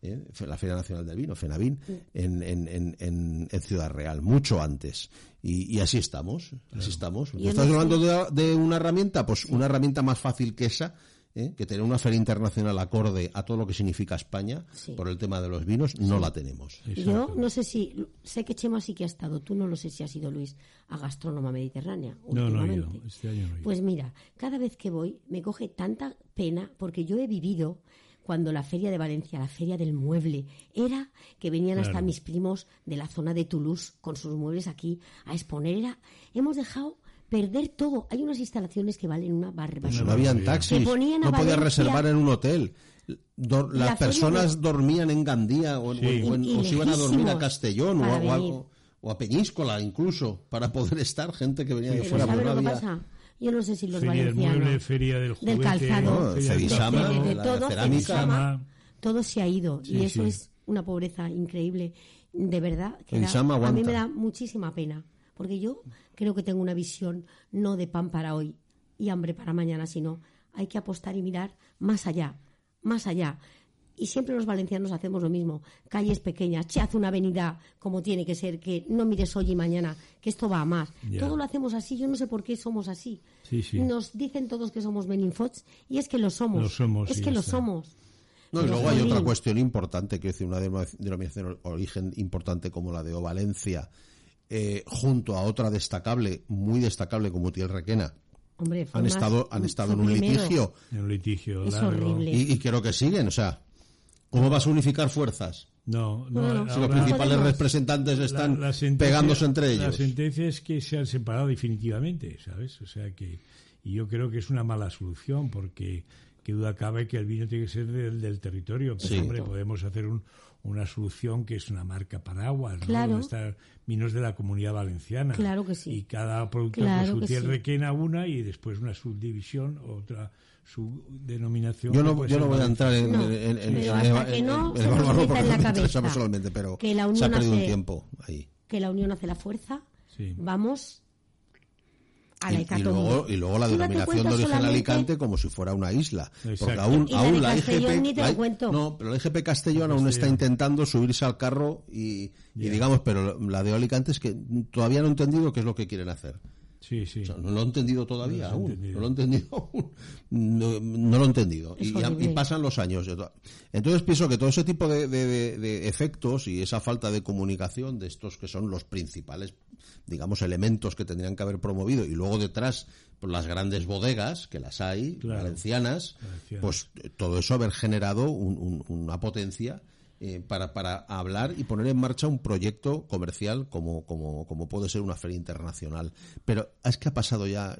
¿eh? Fe- la Feria Nacional del Vino, FENAVIN, en, en, en, en- en Ciudad Real, mucho antes. Y, y así estamos, así estamos. Yo ¿Estás hablando de, de una herramienta? Pues una herramienta más fácil que esa, ¿eh? que tener una feria internacional acorde a todo lo que significa España, Sí. por el tema de los vinos, no la tenemos. Yo no sé si, sé que Chema sí que ha estado, tú no lo sé si has ido, Luis, a Gastrónoma Mediterránea. No, no he ido. últimamente. Este año no he ido. Pues mira, cada vez que voy me coge tanta pena porque yo he vivido cuando la feria de Valencia, la feria del mueble, era que venían hasta mis primos de la zona de Toulouse con sus muebles aquí a exponer. Era, hemos dejado perder todo. Hay unas instalaciones que valen una Pues barbaridad. no habían taxis, no podías reservar en un hotel. Dor- La las personas de- dormían en Gandía o, en- Sí. o en- o se iban a dormir a Castellón o para a, o a- venir. o a Peñíscola incluso para poder estar gente que venía de fuera. ¿sabes no lo que había- pasa? Yo no sé si los Feria del valencianos... mueble, feria del juguete, calzado, No, del calzado. de, de la todo, cerámica. Cedisama, todo se ha ido Sí, y eso sí. es una pobreza increíble. De verdad, que da- a mí me da muchísima pena, porque yo creo que tengo una visión no de pan para hoy y hambre para mañana, sino hay que apostar y mirar más allá, más allá. Y siempre los valencianos hacemos lo mismo, calles pequeñas, che, haz una avenida como tiene que ser, que no mires hoy y mañana, que esto va a más. Todo lo hacemos así, yo no sé por qué somos así. Sí, sí. Nos dicen todos que somos meninfots y es que lo somos. Lo somos, es que lo está. somos. No, y luego hay otra cuestión importante, que es una denominación de origen importante como la de O Valencia, eh, junto a otra destacable, muy destacable como Tiel Requena. Hombre, Han estado, han estado en un litigio En un litigio Es largo. horrible. y, y creo que siguen. O sea, ¿cómo vas a unificar fuerzas? No, no, No. Si los principales podemos. representantes están La- la pegándose entre La ellos. sentencia es que se han separado definitivamente, ¿sabes? O sea que. Y yo creo que es una mala solución porque. Que duda cabe que el vino tiene que ser del, del territorio. Pero, Sí. hombre, podemos hacer un- una solución que es una marca paraguas, ¿no? Claro. Donde están vinos de la comunidad valenciana. Claro que sí. Y cada productor Claro con que su tierra sí. requena una y después una subdivisión, otra subdenominación. Yo no, puede yo no voy a entrar en, No, en, en- en- pero en- hasta que no en se el nos barro meta porque en la no cabeza personalmente, pero que la se ha unión perdido un hace- tiempo ahí. Que la unión hace la fuerza. Sí. Vamos a Y, la y hecatombe. luego, y luego la denominación de origen solamente- Alicante como si fuera una isla. Exacto. Porque aún, Y la aún de la IGP. ni te lo la- cuento. no, pero la IGP Castellón aún está intentando subirse al carro y, y digamos, pero la de Alicante es que todavía no he entendido qué es lo que quieren hacer. Sí, sí. O sea, no lo he entendido todavía No lo he aún. entendido. No lo he entendido aún. No, no lo he entendido. Y, pasan los años. Entonces pienso que todo ese tipo de, de- de- de efectos y esa falta de comunicación de estos que son los principales, digamos, elementos que tendrían que haber promovido y luego detrás pues, las grandes bodegas, que las hay, Claro. valencianas, Valencianas. pues todo eso haber generado un- un- una potencia eh, para, para hablar y poner en marcha un proyecto comercial como, como, como puede ser una feria internacional. Pero es que ha pasado ya,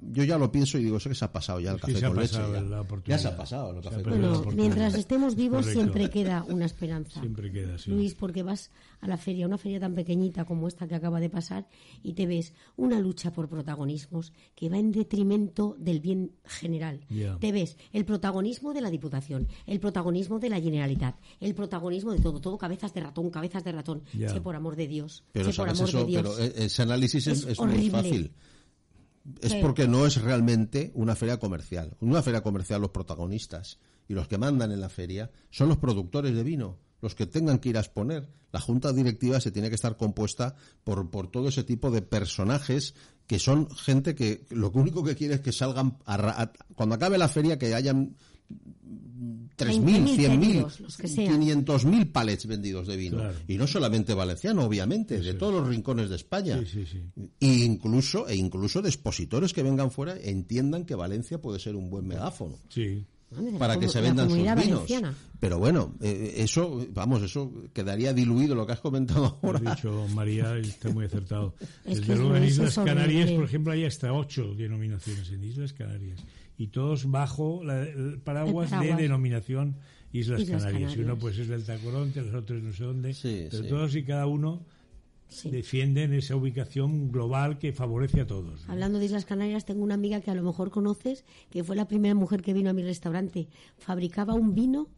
yo ya lo pienso y digo, eso que se ha pasado ya el Es café con leche. ya. Ya se ha pasado el café con Bueno, leche. mientras estemos vivos Correcto. siempre queda una esperanza. Siempre queda, sí. Luis, porque vas a la feria, una feria tan pequeñita como esta que acaba de pasar, y te ves una lucha por protagonismos que va en detrimento del bien general. Ya. Te ves el protagonismo de la Diputación, el protagonismo de la Generalitat, el protagonismo de todo, todo cabezas de ratón, cabezas de ratón. Ya. Sé por amor de Dios, Pero, sé por ¿sabes amor eso? de Dios. Pero e- ese análisis es, Es es muy horrible. fácil. Es porque no es realmente una feria comercial. En una feria comercial los protagonistas y los que mandan en la feria son los productores de vino, los que tengan que ir a exponer. La junta directiva se tiene que estar compuesta por, por todo ese tipo de personajes que son gente que lo único que quiere es que salgan a ra- a- cuando acabe la feria que hayan 3.000, 20.000 100.000, pedidos, los que sean. 500.000 palets vendidos de vino. Claro. Y no solamente valenciano, obviamente, de todos los rincones de España. Sí, sí, sí. E incluso, e incluso de expositores que vengan fuera entiendan que Valencia puede ser un buen megáfono Sí. para que se vendan sus vinos. valenciana. Pero bueno, eh, eso, vamos, eso quedaría diluido lo que has comentado Lo ahora. ha dicho María, está muy acertado. Es Desde luego en Islas. Canarias, por ejemplo, hay hasta ocho denominaciones en Islas Canarias. Y todos bajo la- el, paraguas El paraguas. de denominación Islas, Islas Canarias. Y uno Canarias. pues es del Tacoronte, los otros no sé dónde. Sí, pero sí. todos y cada uno Sí. defienden esa ubicación global que favorece a todos. ¿no? Hablando de Islas Canarias, tengo una amiga que a lo mejor conoces, que fue la primera mujer que vino a mi restaurante. Fabricaba un vino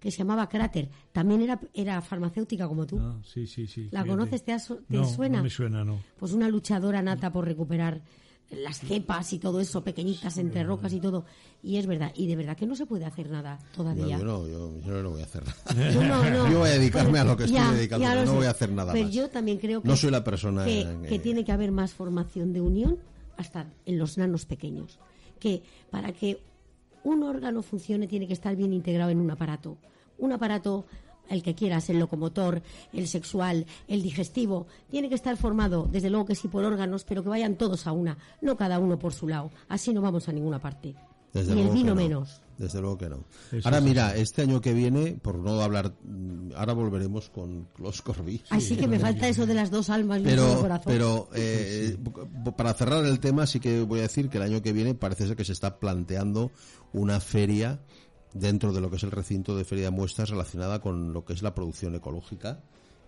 que se llamaba Cráter. También era, era farmacéutica como tú. Ah, sí, sí, sí. ¿La fíjate. conoces? ¿Te, has- te No, suena? No me suena, no. Pues una luchadora nata por recuperar las cepas y todo eso, pequeñitas entre rocas y todo. Y es verdad, y de verdad que no se puede hacer nada todavía. No, yo, no, yo, yo no voy a hacer nada. No, no, no. Yo voy a dedicarme a lo que Ya, estoy dedicando, no sé. voy a hacer nada Pero más. yo también creo que, No soy la persona que, que- que tiene que haber más formación de unión hasta en los nanos pequeños. Que para que un órgano funcione tiene que estar bien integrado en un aparato. Un aparato, el que quieras, el locomotor, el sexual, el digestivo, tiene que estar formado, desde luego que sí, por órganos, pero que vayan todos a una, no cada uno por su lado. Así no vamos a ninguna parte. Desde Ni el vino no. menos. Desde luego que no. Eso ahora mira, este año que viene, por no hablar, mm, ahora volveremos con los Corbí. Así que me falta eso de las dos almas y corazón. pero eh, para cerrar el tema, sí que voy a decir que el año que viene parece ser que se está planteando una feria dentro de lo que es el recinto de feria de muestras relacionada con lo que es la producción ecológica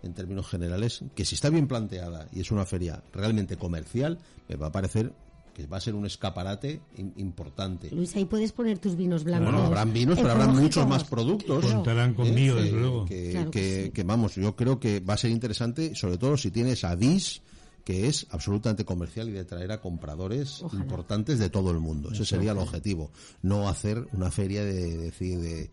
en términos generales, que si está bien planteada y es una feria realmente comercial, me va a parecer que va a ser un escaparate im- importante. Luis, ahí puedes poner tus vinos blancos. Bueno, habrán vinos, pero habrán muchos más productos. Contarán conmigo, Eh, desde que- luego. Que, Claro que que- sí. que, vamos, yo creo que va a ser interesante, sobre todo si tienes a DIS, que es absolutamente comercial y de traer a compradores Ojalá. importantes de todo el mundo. Ese sería el objetivo. No hacer una feria de decir de.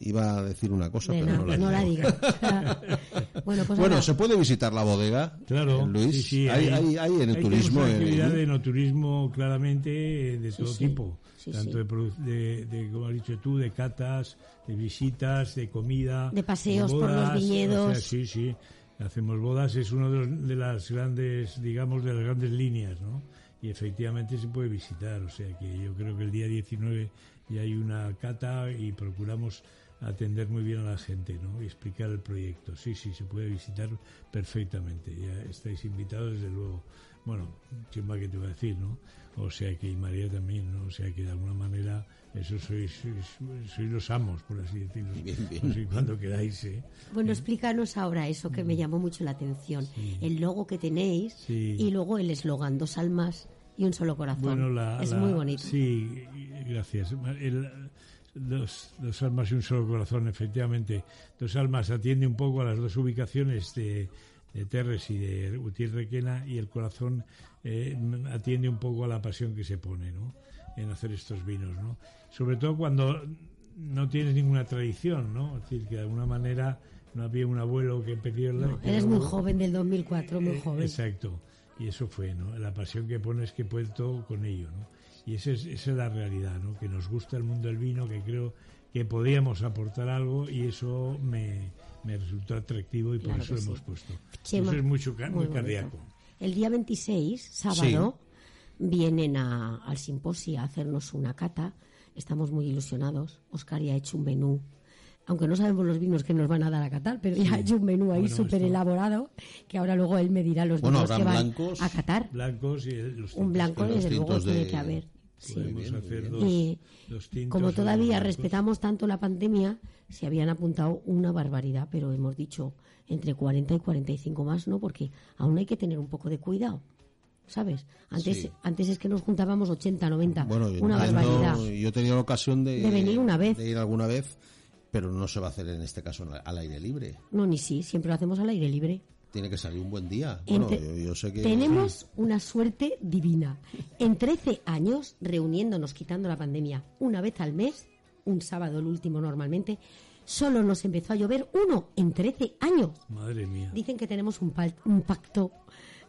Iba a decir una cosa, pero no la no la digo. digas. bueno, pues Bueno, se puede visitar la bodega, Claro, eh, Luis. sí, sí, hay, hay, hay en el hay turismo. en- actividad en- de enoturismo claramente eh, de todo sí. tipo, Sí, tanto. De, produ- de, de, como has dicho tú, de catas, de visitas, de comida, De paseos por los viñedos. o sea, sí, sí, hacemos bodas, es uno de, de las grandes, digamos, de las grandes líneas, ¿no? Y efectivamente se puede visitar, o sea que yo creo que el día 19 ya hay una cata y procuramos atender muy bien a la gente, ¿no? Y explicar el proyecto. Sí, sí, se puede visitar perfectamente. Ya estáis invitados, desde luego. Bueno, Chimba, que te va a decir, no? O sea que, y María también, ¿no? O sea que de alguna manera, eso sois, sois, sois los amos, por así decirlo. Bien, cuándo queráis, ¿eh? bueno, explícanos ahora eso que Mm. me llamó mucho la atención. El logo que tenéis Sí. y luego el eslogan, dos almas y un solo corazón. Bueno, la, es la- muy bonito. Sí, gracias. El- dos, dos almas y un solo corazón, efectivamente. Dos almas atiende un poco a las dos ubicaciones de, de Terres y de Gutiérrez Requena y el corazón eh, atiende un poco a la pasión que se pone, ¿no? En hacer estos vinos, ¿no? Sobre todo cuando no tienes ninguna tradición, ¿no? Es decir, que de alguna manera no había un abuelo que perdiera... No, que eres muy joven del 2004, muy joven. Exacto. Y eso fue, ¿no? La pasión que pones que puesto con ello, ¿no? Y esa es, esa es la realidad, ¿no? Que nos gusta el mundo del vino, que creo que podíamos aportar algo y eso me, me resultó atractivo y por Claro eso lo sí. hemos puesto. Chema, eso es mucho, muy bonito. cardíaco. El día 26, sábado, vienen a- al simposio a hacernos una cata. Estamos muy ilusionados. Oscar ya ha hecho un menú. Aunque no sabemos los vinos que nos van a dar a catar, pero ya ha hecho un menú ahí Bueno, súper elaborado, que ahora luego él me dirá los Bueno, vinos que van blancos. a catar. Blancos y Un blanco, desde luego, de- tiene que haber. Sí. Bien, hacer dos, dos como todavía respetamos tanto la pandemia, se habían apuntado una barbaridad, pero hemos dicho entre 40 y 45 más, ¿no? Porque aún hay que tener un poco de cuidado, ¿sabes? Antes, Sí. antes es que nos juntábamos 80, 90, Bueno, yo una barbaridad. yo he tenido la ocasión de, De venir una vez. de ir alguna vez, pero no se va a hacer en este caso al aire libre. No, ni sí, siempre lo hacemos al aire libre. Tiene que salir un buen día. Bueno, Entre- yo, yo sé que Tenemos una suerte divina. En 13 años, reuniéndonos, quitando la pandemia, una vez al mes, un sábado el último normalmente, solo nos empezó a llover uno en 13 años. Madre mía. Dicen que tenemos un, pal- un pacto,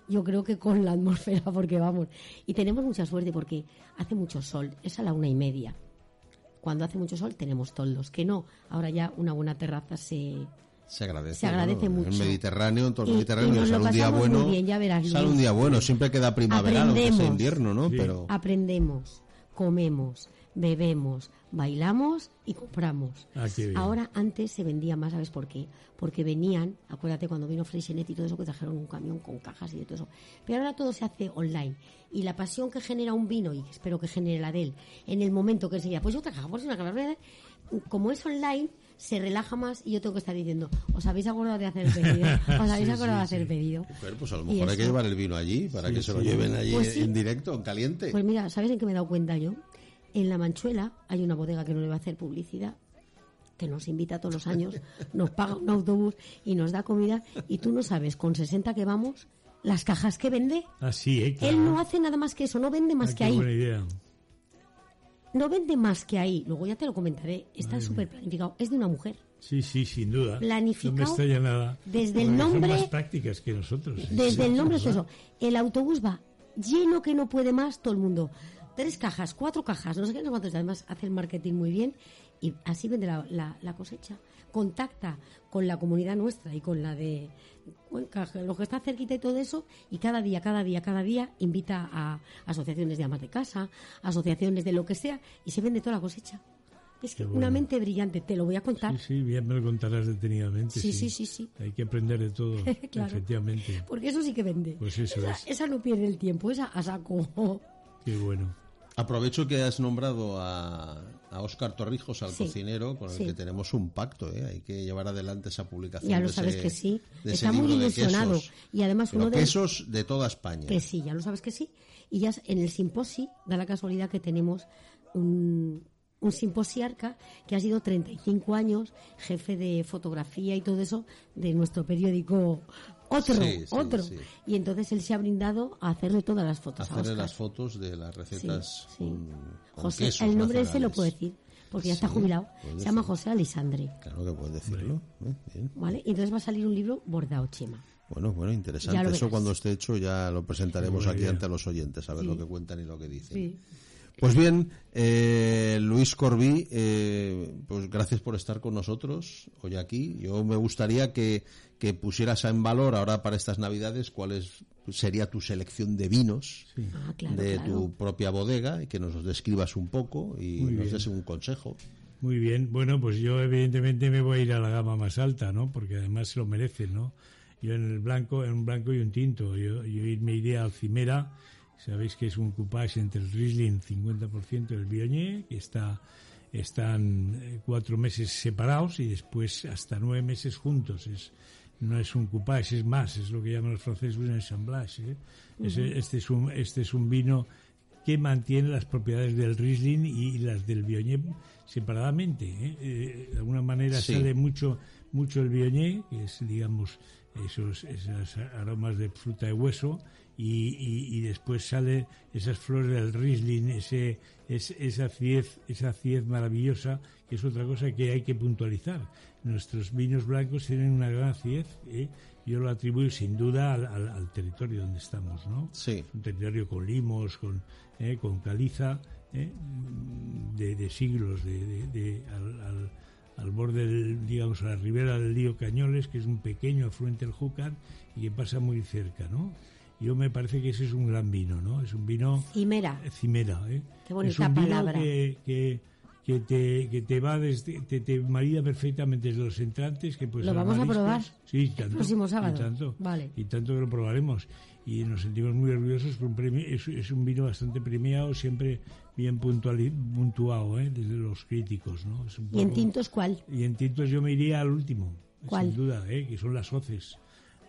yo creo que con la atmósfera, porque vamos. Y tenemos mucha suerte porque hace mucho sol, es a la una y media. Cuando hace mucho sol tenemos toldos, que no, ahora ya una buena terraza se... se agradece. se agradece ¿no? mucho. En Mediterráneo, en todo el Mediterráneo, y sale un día bueno. muy bien, ya verás, sale un día bueno, siempre queda primavera, aunque sea invierno, ¿no? Sí. Pero Aprendemos, comemos, bebemos, bailamos y compramos. Ah. Ahora antes se vendía más, ¿sabes por qué? Porque venían, acuérdate cuando vino Freixenet y todo eso, que trajeron un camión con cajas y de todo eso. Pero ahora todo se hace online. Y la pasión que genera un vino, y espero que genere la de él, en el momento que enseguida, pues yo otra caja, pues una caja, como es online, se relaja más y yo tengo que estar diciendo, ¿os habéis acordado de hacer el pedido? ¿Os habéis Sí, acordado de hacer el sí. pedido? Pero, pues a lo mejor hay que llevar el vino allí para Sí, que se lo lleven allí Pues sí. en directo, en caliente. Pues mira, ¿sabes en qué me he dado cuenta yo? En La Manchuela hay una bodega que no le va a hacer publicidad, que nos invita todos los años, nos paga un autobús y nos da comida, y tú no sabes, con 60 que vamos, las cajas que vende. Así, ¿eh? Claro. Él no hace nada más que eso, no vende más Ah, que qué ahí. buena idea. No vende más que ahí. Luego ya te lo comentaré. Está súper planificado. Es de una mujer. Sí, sí, sin duda. Planificado No me extraña nada. desde el nombre- Son más prácticas que nosotros. ¿eh? Desde Sí, el nombre es eso. El autobús va lleno que no puede más todo el mundo. Tres cajas, cuatro cajas, no sé qué, no cuántos. Además hace el marketing muy bien y así vende la, la- la cosecha. Contacta con la comunidad nuestra y con la de Cuenca, lo que está cerquita y todo eso. Y cada día, cada día, cada día invita a asociaciones de amas de casa, asociaciones de lo que sea y se vende toda la cosecha. Es que una mente brillante, te lo voy a contar. Sí, sí, bien me lo contarás detenidamente. Sí, sí, sí, sí. Hay que aprender de todo, Claro. efectivamente. Porque eso sí que vende. Pues eso esa, es. esa no pierde el tiempo, esa a saco. Qué bueno. Aprovecho que has nombrado a, a Óscar Torrijos, al Sí, cocinero, con el sí. que tenemos un pacto. ¿eh? Hay que llevar adelante esa publicación. Ya lo de sabes ese- que sí. Está muy ilusionado. quesos. Y además uno de quesos de toda España. Que sí, ya lo sabes que sí. Y ya en el simposi da la casualidad que tenemos un, un simposiarca que ha sido 35 años jefe de fotografía y todo eso de nuestro periódico otro, Sí, sí, otro. sí. Y entonces él se ha brindado a hacerle todas las fotos a Hacerle Óscar. las fotos de las recetas Sí, sí. con- con José, quesos el nombre ese lo puedo decir, porque ya está jubilado. Se llama decir. José Alisandre. Claro que puedes decirlo. Bien. ¿Vale? Y entonces va a salir un libro bordado, Chema. Bueno, bueno, interesante. Eso verás. cuando esté hecho ya lo presentaremos aquí idea. ante los oyentes, a ver Sí. lo que cuentan y lo que dicen. Pues bien, eh, Luis Corbí, eh, pues gracias por estar con nosotros hoy aquí. Yo me gustaría que, que pusieras en valor ahora para estas Navidades cuál es, sería tu selección de vinos Ah, claro, de claro. tu propia bodega y que nos los describas un poco y Muy nos bien. des un consejo. Muy bien. Bueno, pues yo evidentemente me voy a ir a la gama más alta, ¿no? Porque además se lo merecen, ¿no? Yo en el blanco, en un blanco y un tinto. Yo, yo me iría al Cimera. Sabéis que es un coupage entre el Riesling 50% y el Viognier, que está están eh, cuatro meses separados y después hasta nueve meses juntos. Es, no es un coupage, es más, es lo que llaman los franceses un assemblage. ¿eh? Este, es un, este es un vino que mantiene las propiedades del Riesling y las del Viognier separadamente. ¿eh? Eh, de alguna manera Sí. sale mucho mucho el Viognier, que es, digamos, esos, esos aromas de fruta de hueso y, y, y después salen esas flores del Riesling, ese, es, esa acidez, esa acidez maravillosa, que es otra cosa que hay que puntualizar. Nuestros vinos blancos tienen una gran acidez, ¿eh? yo lo atribuyo sin duda al, al- al territorio donde estamos, ¿no? Sí. Un territorio con limos, con, ¿eh? con caliza, ¿eh? de, de siglos, de, de- de- al, al- al borde, del, digamos, a la ribera del río Cañoles, que es un pequeño afluente del Júcar y que pasa muy cerca, ¿no? Yo me parece que ese es un gran vino, ¿no? Es un vino Cimera. cimera, ¿eh? Qué bonita es un vino palabra. que, que, que te, que te va desde, te, te marida perfectamente desde los entrantes, que pues ¿Lo vamos a probar? Sí, tanto. El próximo sábado. Y tanto, Vale. y tanto que lo probaremos. Y nos sentimos muy orgullosos por un premio, es, es un vino bastante premiado, siempre bien puntuali- puntuado, ¿eh? Desde los críticos, ¿no? Es un ¿Y en poco- tintos cuál? y en tintos yo me iría al último, ¿Cuál? sin duda, ¿eh? que son las hoces.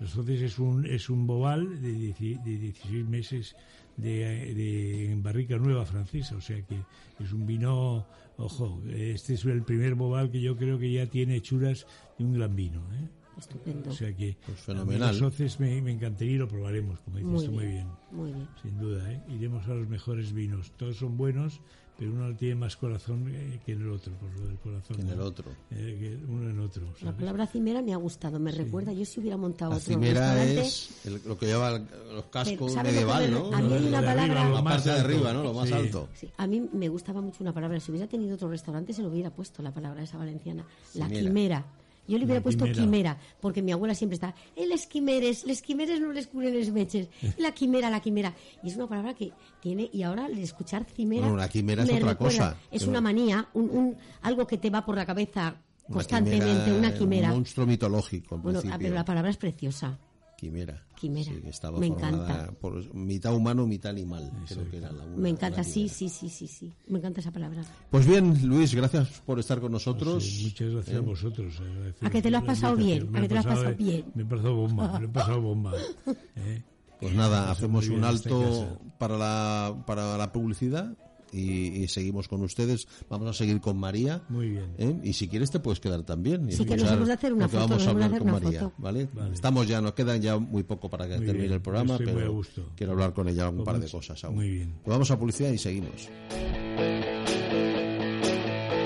Hoces es un, es un bobal de, dieci- de 16 meses de, de- en barrica nueva francesa, o sea que es un vino, ojo, este es el primer bobal que yo creo que ya tiene hechuras de un gran vino. ¿eh? Estupendo. O sea que Pues a fenomenal. las hoces me, me encantaría y lo probaremos, como dices Muy tú, muy bien, bien. muy bien. Sin duda, ¿eh? iremos a los mejores vinos. Todos son buenos, pero uno tiene más corazón que en el otro, por lo del corazón. Que en el otro. Eh, que uno en otro. La palabra cimera me ha gustado, me recuerda, yo si hubiera montado La otro cimera restaurante, es el- lo que lleva el- los cascos ¿sabes lo que medieval, me- ¿no? a mí hay una palabra- arriba, lo La más parte de arriba, ¿no? Lo más Sí. alto. Sí, a mí me gustaba mucho una palabra. Si hubiera tenido otro restaurante, se lo hubiera puesto la palabra esa valenciana. La Quimera. Yo le hubiera puesto quimera. porque mi abuela siempre está, el les quimeres, les quimeres no les curen les meches. La quimera, la quimera. Y es una palabra que tiene, y ahora el escuchar cimera. Bueno, la quimera es otra recuerda- cosa. Es Pero- una manía, un, un- algo que te va por la cabeza Una constantemente, quimera, una quimera. Un monstruo mitológico, en Bueno, ah, principio. pero la palabra es preciosa. Quimera. Quimera. Sí, que estaba Me formada encanta. por mitad humano, mitad animal. Creo que era la una- Me encanta, la sí, sí, sí, sí, sí. Me encanta esa palabra. Pues bien, Luis, gracias por estar con nosotros. Sí, muchas gracias Eh, a vosotros. agradecemos A que te lo has pasado bien, Me a que te lo has pasado eh, bien. Me he pasado bomba, me he pasado bomba. ¿eh? Pues nada, Pues hacemos un alto para la, para la publicidad y, y seguimos con ustedes. Vamos a seguir con María. Muy bien. ¿eh? Y si quieres te puedes quedar también. y Sí, que nos hemos de hacer una foto, vamos a hablar con María. ¿vale? Vale. Estamos ya, nos quedan ya muy poco para que Muy termine bien, el programa, estoy muy pero a gusto. quiero hablar con ella un Pues par de cosas aún. muy bien. Pues vamos a publicidad y seguimos.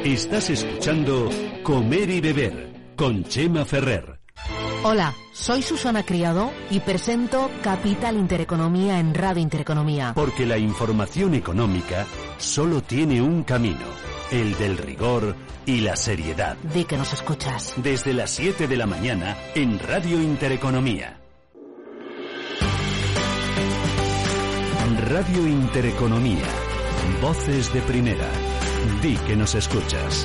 Estás escuchando Comer y Beber con Chema Ferrer. Hola, soy Susana Criado y presento Capital Intereconomía en Radio Intereconomía. Porque la información económica solo tiene un camino, el del rigor y la seriedad. Di que nos escuchas. Desde las 7 de la mañana en Radio Intereconomía. Radio Intereconomía. Voces de primera. Di que nos escuchas.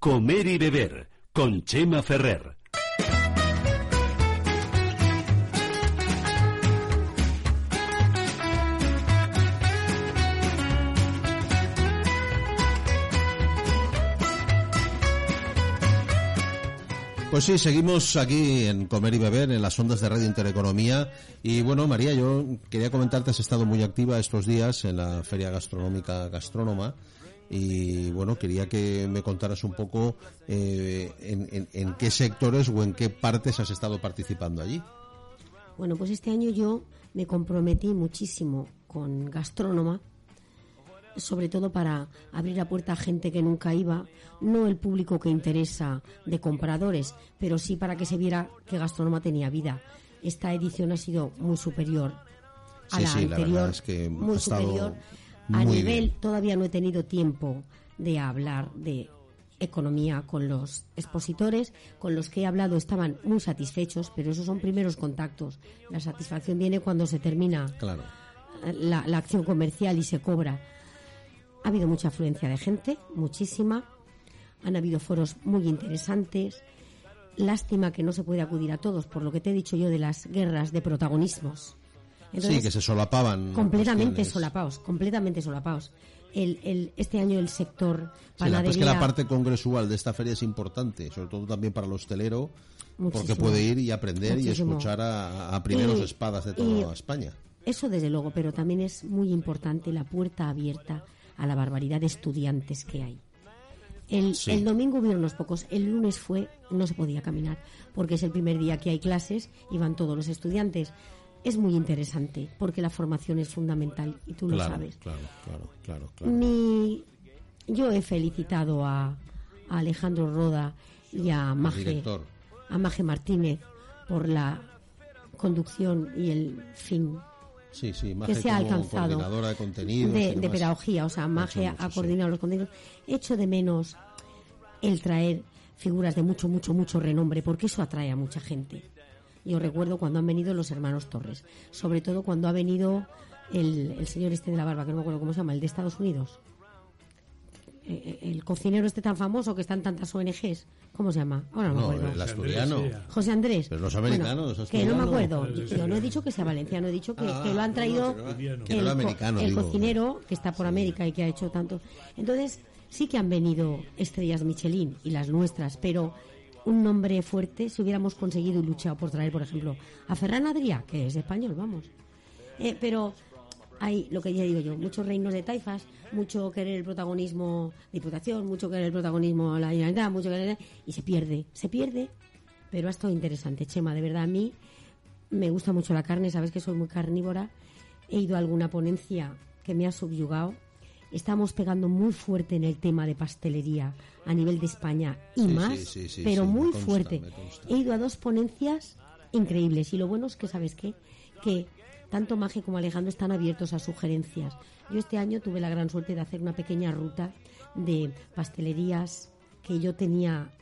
Comer y Beber con Chema Ferrer. Pues sí, seguimos aquí en Comer y Beber, en las ondas de Radio Intereconomía. Y bueno, María, yo quería comentarte, has estado muy activa estos días en la Feria Gastronómica Gastrónoma. Y bueno, quería que me contaras un poco eh, en, en- en qué sectores o en qué partes has estado participando allí. Bueno, pues este año yo me comprometí muchísimo con Gastrónoma, sobre todo para abrir la puerta a gente que nunca iba, no el público que interesa de compradores, pero sí para que se viera que Gastrónoma tenía vida. Esta edición ha sido muy superior a Sí, la sí, la anterior, verdad es que muy estado A nivel, bien. todavía no he tenido tiempo de hablar de economía con los expositores, con los que he hablado estaban muy satisfechos, pero esos son primeros contactos. La satisfacción viene cuando se termina Claro. la, la acción comercial y se cobra. Ha habido mucha afluencia de gente, muchísima. Han habido foros muy interesantes. Lástima que no se puede acudir a todos, por lo que te he dicho yo de las guerras de protagonismos. Sí, que se solapaban. completamente cuestiones. solapados, completamente solapados. El, el, este año el sector Sí, la es que la parte congresual de esta feria es importante, sobre todo también para el hostelero, porque puede ir y aprender Muchísimo. y escuchar a, a primeros Y- espadas de toda España. Eso desde luego, pero también es muy importante la puerta abierta a la barbaridad de estudiantes que hay. El, Sí. el domingo hubieron unos pocos, el lunes fue, no se podía caminar, porque es el primer día que hay clases y van todos los estudiantes. Es muy interesante, porque la formación es fundamental y tú lo sabes. claro, claro, claro, claro. Mi- yo he felicitado a, a Alejandro Roda y a Maje, a Maje Martínez por la conducción y el fin Sí, sí, que se ha alcanzado coordinadora de contenidos. de, pedagogía, o sea, Maje mucho, ha sí. coordinado los contenidos. Echo de menos el traer figuras de mucho, mucho, mucho renombre, porque eso atrae a mucha gente. Yo recuerdo cuando han venido los hermanos Torres, sobre todo cuando ha venido el, el señor este de la barba, que no me acuerdo cómo se llama, el de Estados Unidos. Eh, eh, El cocinero este tan famoso que está en tantas ONGs, ¿cómo se llama? Ahora no, me No, acuerdo. el asturiano. José Andrés. Pero los Bueno, americanos, que no me acuerdo. Yo, no he dicho que sea valenciano, he dicho que, Ah, que lo han traído que no que el, americano, el digo. cocinero que está por América y que ha hecho tanto. Entonces, sí que han venido estrellas Michelin y las nuestras, pero un nombre fuerte si hubiéramos conseguido y luchado por traer, por ejemplo, a Ferran Adrià, que es español, vamos. Eh, pero hay, lo que ya digo yo, muchos reinos de taifas, mucho querer el protagonismo Diputación, mucho querer el protagonismo la Generalitat, mucho querer... Y se pierde, se pierde, pero ha estado interesante, Chema, de verdad a mí me gusta mucho la carne, sabes que soy muy carnívora, he ido a alguna ponencia que me ha subyugado, estamos pegando muy fuerte en el tema de pastelería a nivel de España y Sí, más, sí, sí, sí, pero muy consta, fuerte. He ido a dos ponencias increíbles y lo bueno es que, ¿sabes qué? Que tanto Maje como Alejandro están abiertos a sugerencias. Yo este año tuve la gran suerte de hacer una pequeña ruta de pastelerías que yo tenía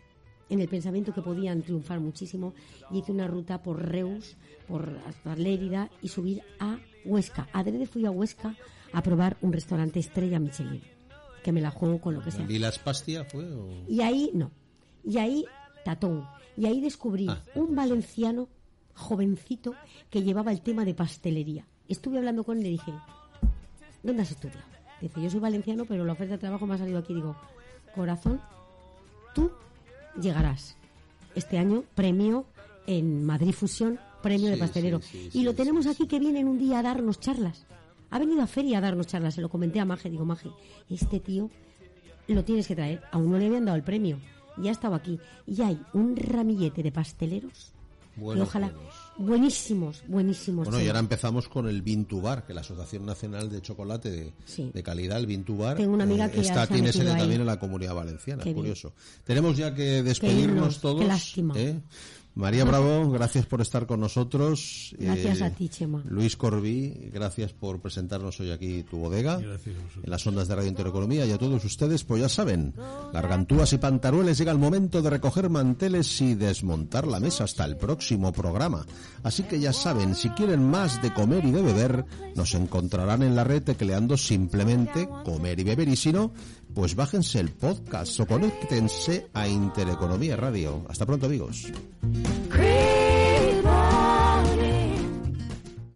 en el pensamiento que podían triunfar muchísimo y hice una ruta por Reus, por hasta Lérida y subir a Huesca. Adrede fui a Huesca a probar un restaurante estrella Michelin, que me la juego con lo que sea. ¿Lilas Pastia fue? o- Y ahí, no. Y ahí, Tatón. Y ahí descubrí Ah. un valenciano jovencito que llevaba el tema de pastelería. Estuve hablando con él y le dije, ¿dónde has estudiado? Dice, yo soy valenciano, pero la oferta de trabajo me ha salido aquí. Digo, corazón, tú llegarás. Este año, premio en Madrid Fusión, premio de pastelero. sí, sí, y lo tenemos aquí que vienen un día a darnos charlas. Ha venido a feria a darnos charlas, se lo comenté a Maje. Digo, Maje, este tío lo tienes que traer. Aún no le habían dado el premio. Ya estaba aquí. Y hay un ramillete de pasteleros. que Buenos, ojalá. buenos. Buenísimos, buenísimos. Bueno, y ahora empezamos con el Bintubar, que la Asociación Nacional de Chocolate de, Sí. de calidad, el Bintubar, Tengo una amiga que ya está, tiene sede también en la Comunidad Valenciana, Qué bien. curioso. Tenemos ya que irnos, despedirnos qué todos. lástima. ¿eh? María Bravo, gracias por estar con nosotros. Gracias Eh, a ti, Chema. Luis Corbí, gracias por presentarnos hoy aquí tu bodega. Gracias a. En las ondas de Radio Intereconomía y a todos ustedes, pues ya saben, gargantúas y pantarueles llega el momento de recoger manteles y desmontar la mesa hasta el próximo programa. Así que ya saben, si quieren más de comer y de beber, nos encontrarán en la red tecleando simplemente comer y beber y si no, pues bájense el podcast o conéctense a Intereconomía Radio. Hasta pronto, amigos.